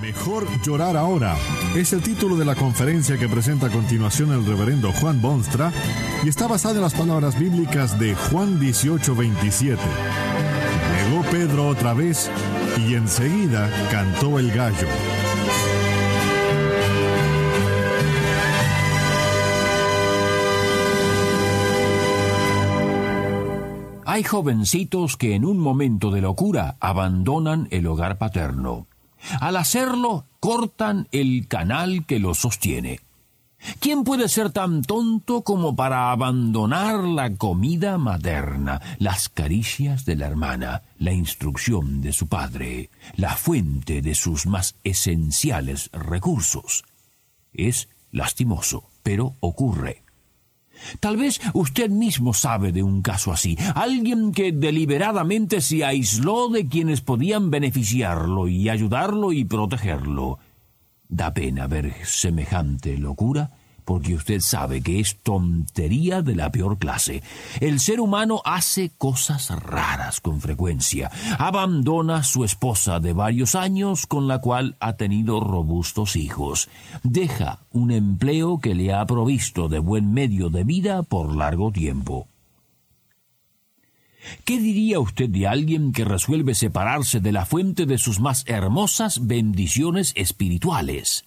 Mejor llorar ahora es el título de la conferencia que presenta a continuación el reverendo Juan Bonstra y está basada en las palabras bíblicas de Juan 18:27. Negó Pedro otra vez y enseguida cantó el gallo. Hay jovencitos que en un momento de locura abandonan el hogar paterno. Al hacerlo, cortan el canal que los sostiene. ¿Quién puede ser tan tonto como para abandonar la comida materna, las caricias de la hermana, la instrucción de su padre, la fuente de sus más esenciales recursos? Es lastimoso, pero ocurre. Tal vez usted mismo sabe de un caso así, alguien que deliberadamente se aisló de quienes podían beneficiarlo y ayudarlo y protegerlo. Da pena ver semejante locura porque usted sabe que es tontería de la peor clase. El ser humano hace cosas raras con frecuencia. Abandona a su esposa de varios años con la cual ha tenido robustos hijos. Deja un empleo que le ha provisto de buen medio de vida por largo tiempo. ¿Qué diría usted de alguien que resuelve separarse de la fuente de sus más hermosas bendiciones espirituales?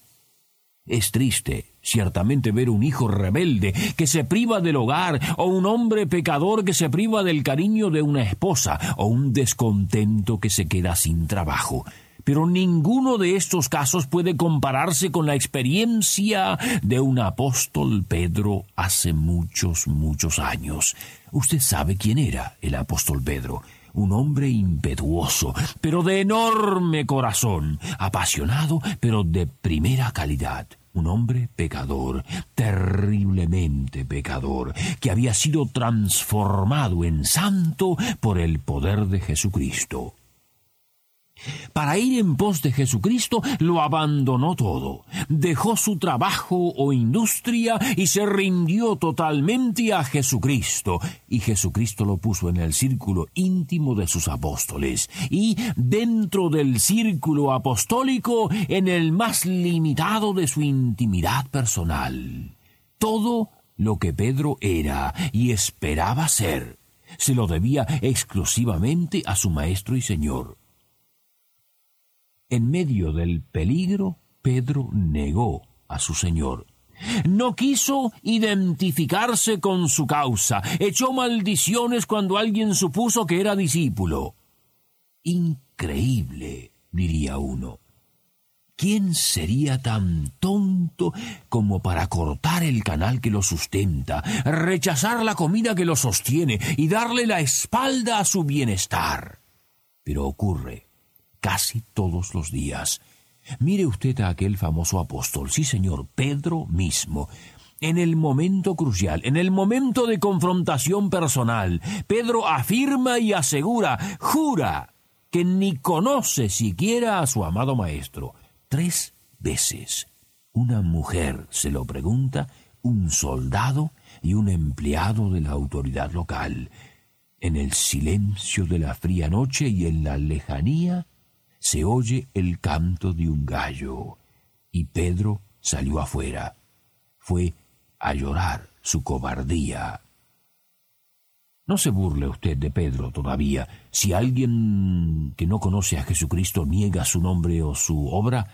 Es triste, ciertamente, ver un hijo rebelde que se priva del hogar, o un hombre pecador que se priva del cariño de una esposa, o un descontento que se queda sin trabajo. Pero ninguno de estos casos puede compararse con la experiencia de un apóstol Pedro hace muchos, muchos años. Usted sabe quién era el apóstol Pedro un hombre impetuoso, pero de enorme corazón, apasionado, pero de primera calidad. Un hombre pecador, terriblemente pecador, que había sido transformado en santo por el poder de Jesucristo. Para ir en pos de Jesucristo lo abandonó todo, dejó su trabajo o industria y se rindió totalmente a Jesucristo, y Jesucristo lo puso en el círculo íntimo de sus apóstoles, y dentro del círculo apostólico en el más limitado de su intimidad personal. Todo lo que Pedro era y esperaba ser, se lo debía exclusivamente a su Maestro y Señor. En medio del peligro, Pedro negó a su Señor. No quiso identificarse con su causa, echó maldiciones cuando alguien supuso que era discípulo. Increíble, diría uno. ¿Quién sería tan tonto como para cortar el canal que lo sustenta, rechazar la comida que lo sostiene y darle la espalda a su bienestar? Pero ocurre casi todos los días. Mire usted a aquel famoso apóstol, sí señor, Pedro mismo. En el momento crucial, en el momento de confrontación personal, Pedro afirma y asegura, jura, que ni conoce siquiera a su amado maestro. Tres veces. Una mujer se lo pregunta, un soldado y un empleado de la autoridad local. En el silencio de la fría noche y en la lejanía, se oye el canto de un gallo, y Pedro salió afuera. Fue a llorar su cobardía. No se burle usted de Pedro todavía. Si alguien que no conoce a Jesucristo niega su nombre o su obra,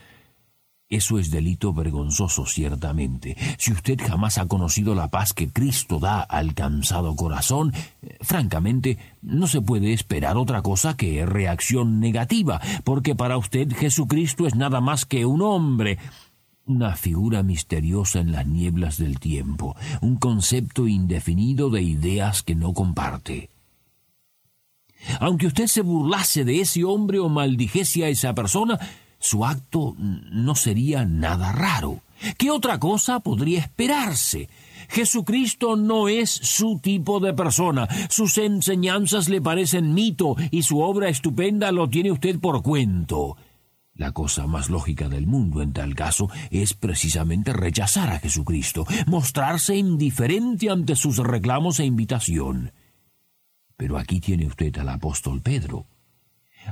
eso es delito vergonzoso, ciertamente. Si usted jamás ha conocido la paz que Cristo da al cansado corazón, eh, francamente, no se puede esperar otra cosa que reacción negativa, porque para usted Jesucristo es nada más que un hombre, una figura misteriosa en las nieblas del tiempo, un concepto indefinido de ideas que no comparte. Aunque usted se burlase de ese hombre o maldijese a esa persona, su acto no sería nada raro. ¿Qué otra cosa podría esperarse? Jesucristo no es su tipo de persona. Sus enseñanzas le parecen mito y su obra estupenda lo tiene usted por cuento. La cosa más lógica del mundo en tal caso es precisamente rechazar a Jesucristo, mostrarse indiferente ante sus reclamos e invitación. Pero aquí tiene usted al apóstol Pedro,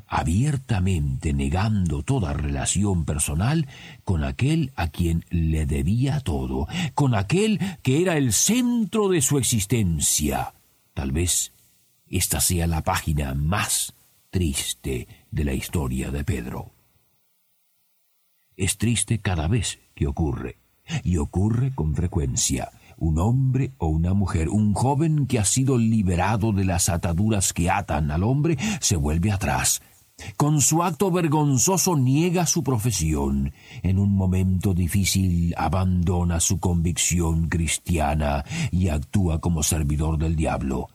abiertamente negando toda relación personal con aquel a quien le debía todo, con aquel que era el centro de su existencia. Tal vez esta sea la página más triste de la historia de Pedro. Es triste cada vez que ocurre, y ocurre con frecuencia. Un hombre o una mujer, un joven que ha sido liberado de las ataduras que atan al hombre, se vuelve atrás. Con su acto vergonzoso niega su profesión. En un momento difícil abandona su convicción cristiana y actúa como servidor del diablo.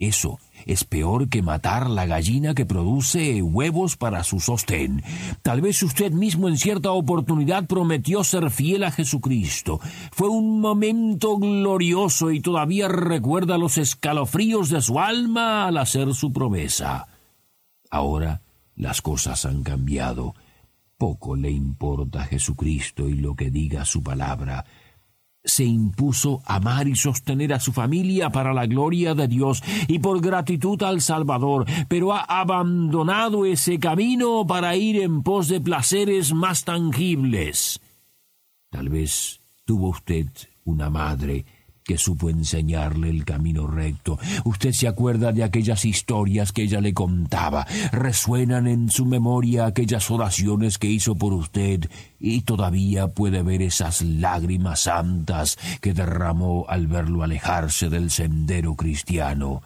Eso es peor que matar la gallina que produce huevos para su sostén. Tal vez usted mismo en cierta oportunidad prometió ser fiel a Jesucristo. Fue un momento glorioso y todavía recuerda los escalofríos de su alma al hacer su promesa. Ahora las cosas han cambiado. Poco le importa a Jesucristo y lo que diga su palabra se impuso amar y sostener a su familia para la gloria de Dios y por gratitud al Salvador, pero ha abandonado ese camino para ir en pos de placeres más tangibles. Tal vez tuvo usted una madre que supo enseñarle el camino recto. Usted se acuerda de aquellas historias que ella le contaba. Resuenan en su memoria aquellas oraciones que hizo por usted y todavía puede ver esas lágrimas santas que derramó al verlo alejarse del sendero cristiano.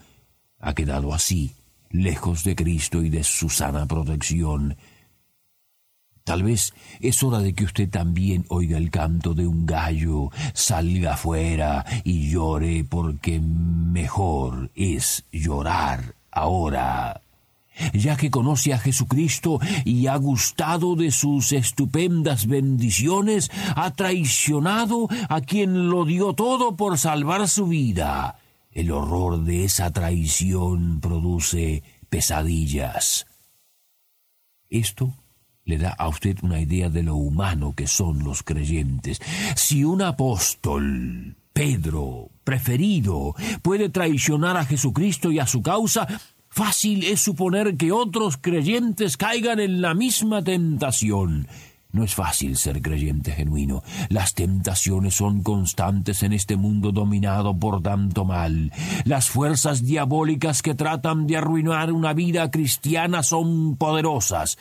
Ha quedado así, lejos de Cristo y de su sana protección. Tal vez es hora de que usted también oiga el canto de un gallo, salga afuera y llore porque mejor es llorar ahora. Ya que conoce a Jesucristo y ha gustado de sus estupendas bendiciones, ha traicionado a quien lo dio todo por salvar su vida. El horror de esa traición produce pesadillas. Esto le da a usted una idea de lo humano que son los creyentes. Si un apóstol, Pedro, preferido, puede traicionar a Jesucristo y a su causa, fácil es suponer que otros creyentes caigan en la misma tentación. No es fácil ser creyente genuino. Las tentaciones son constantes en este mundo dominado por tanto mal. Las fuerzas diabólicas que tratan de arruinar una vida cristiana son poderosas.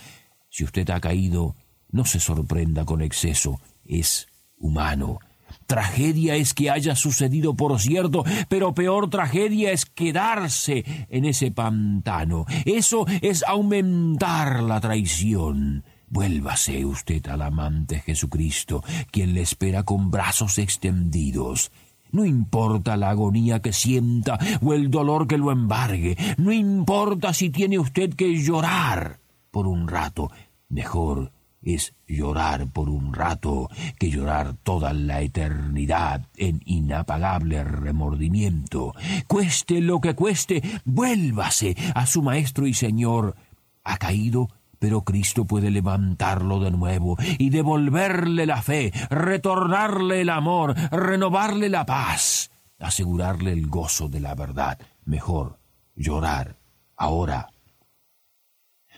Si usted ha caído, no se sorprenda con exceso, es humano. Tragedia es que haya sucedido, por cierto, pero peor tragedia es quedarse en ese pantano. Eso es aumentar la traición. Vuélvase usted al amante Jesucristo, quien le espera con brazos extendidos. No importa la agonía que sienta o el dolor que lo embargue, no importa si tiene usted que llorar por un rato. Mejor es llorar por un rato que llorar toda la eternidad en inapagable remordimiento. Cueste lo que cueste, vuélvase a su Maestro y Señor. Ha caído, pero Cristo puede levantarlo de nuevo y devolverle la fe, retornarle el amor, renovarle la paz, asegurarle el gozo de la verdad. Mejor llorar ahora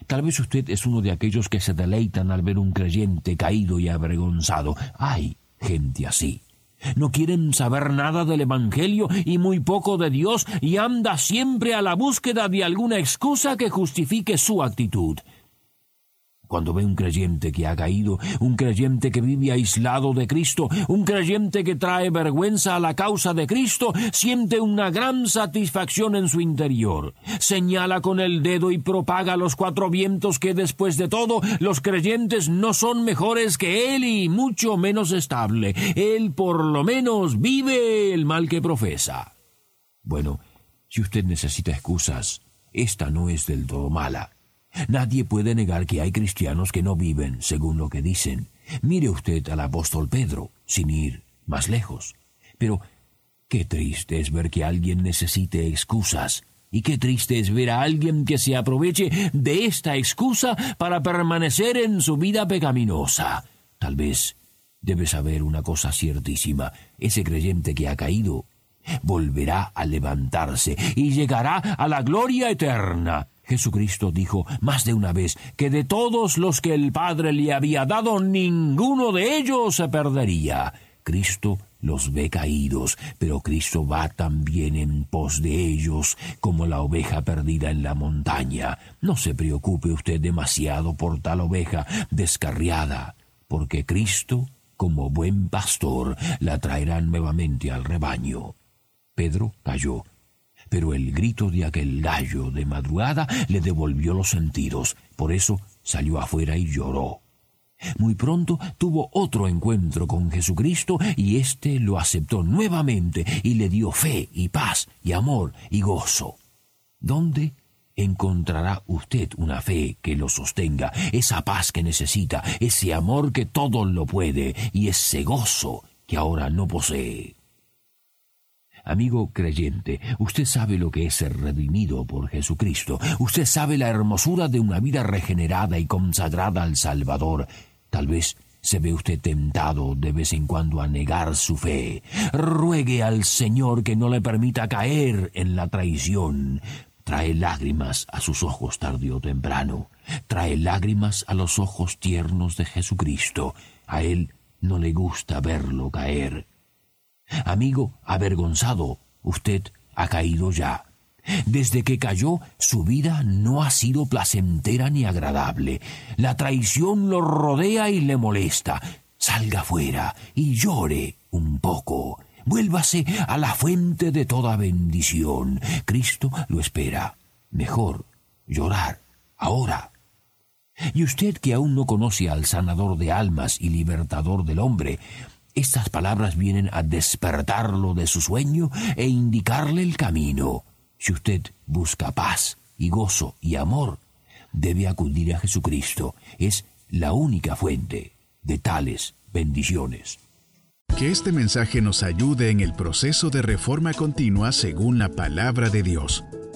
Tal vez usted es uno de aquellos que se deleitan al ver un creyente caído y avergonzado. Hay gente así. No quieren saber nada del Evangelio y muy poco de Dios y anda siempre a la búsqueda de alguna excusa que justifique su actitud. Cuando ve un creyente que ha caído, un creyente que vive aislado de Cristo, un creyente que trae vergüenza a la causa de Cristo, siente una gran satisfacción en su interior. Señala con el dedo y propaga los cuatro vientos que después de todo los creyentes no son mejores que él y mucho menos estable. Él por lo menos vive el mal que profesa. Bueno, si usted necesita excusas, esta no es del todo mala. Nadie puede negar que hay cristianos que no viven según lo que dicen. Mire usted al apóstol Pedro, sin ir más lejos. Pero qué triste es ver que alguien necesite excusas. Y qué triste es ver a alguien que se aproveche de esta excusa para permanecer en su vida pecaminosa. Tal vez debe saber una cosa ciertísima. Ese creyente que ha caído volverá a levantarse y llegará a la gloria eterna. Jesucristo dijo más de una vez que de todos los que el Padre le había dado, ninguno de ellos se perdería. Cristo los ve caídos, pero Cristo va también en pos de ellos, como la oveja perdida en la montaña. No se preocupe usted demasiado por tal oveja descarriada, porque Cristo, como buen pastor, la traerá nuevamente al rebaño. Pedro cayó, pero el grito de aquel gallo de madrugada le devolvió los sentidos. Por eso salió afuera y lloró. Muy pronto tuvo otro encuentro con Jesucristo y éste lo aceptó nuevamente y le dio fe y paz y amor y gozo. ¿Dónde encontrará usted una fe que lo sostenga, esa paz que necesita, ese amor que todo lo puede y ese gozo que ahora no posee? Amigo creyente, usted sabe lo que es ser redimido por Jesucristo. Usted sabe la hermosura de una vida regenerada y consagrada al Salvador. Tal vez se ve usted tentado de vez en cuando a negar su fe. Ruegue al Señor que no le permita caer en la traición. Trae lágrimas a sus ojos tarde o temprano. Trae lágrimas a los ojos tiernos de Jesucristo. A Él no le gusta verlo caer. Amigo avergonzado, usted ha caído ya. Desde que cayó, su vida no ha sido placentera ni agradable. La traición lo rodea y le molesta. Salga fuera y llore un poco. Vuélvase a la fuente de toda bendición. Cristo lo espera. Mejor llorar ahora. Y usted que aún no conoce al sanador de almas y libertador del hombre, estas palabras vienen a despertarlo de su sueño e indicarle el camino. Si usted busca paz y gozo y amor, debe acudir a Jesucristo. Es la única fuente de tales bendiciones. Que este mensaje nos ayude en el proceso de reforma continua según la palabra de Dios.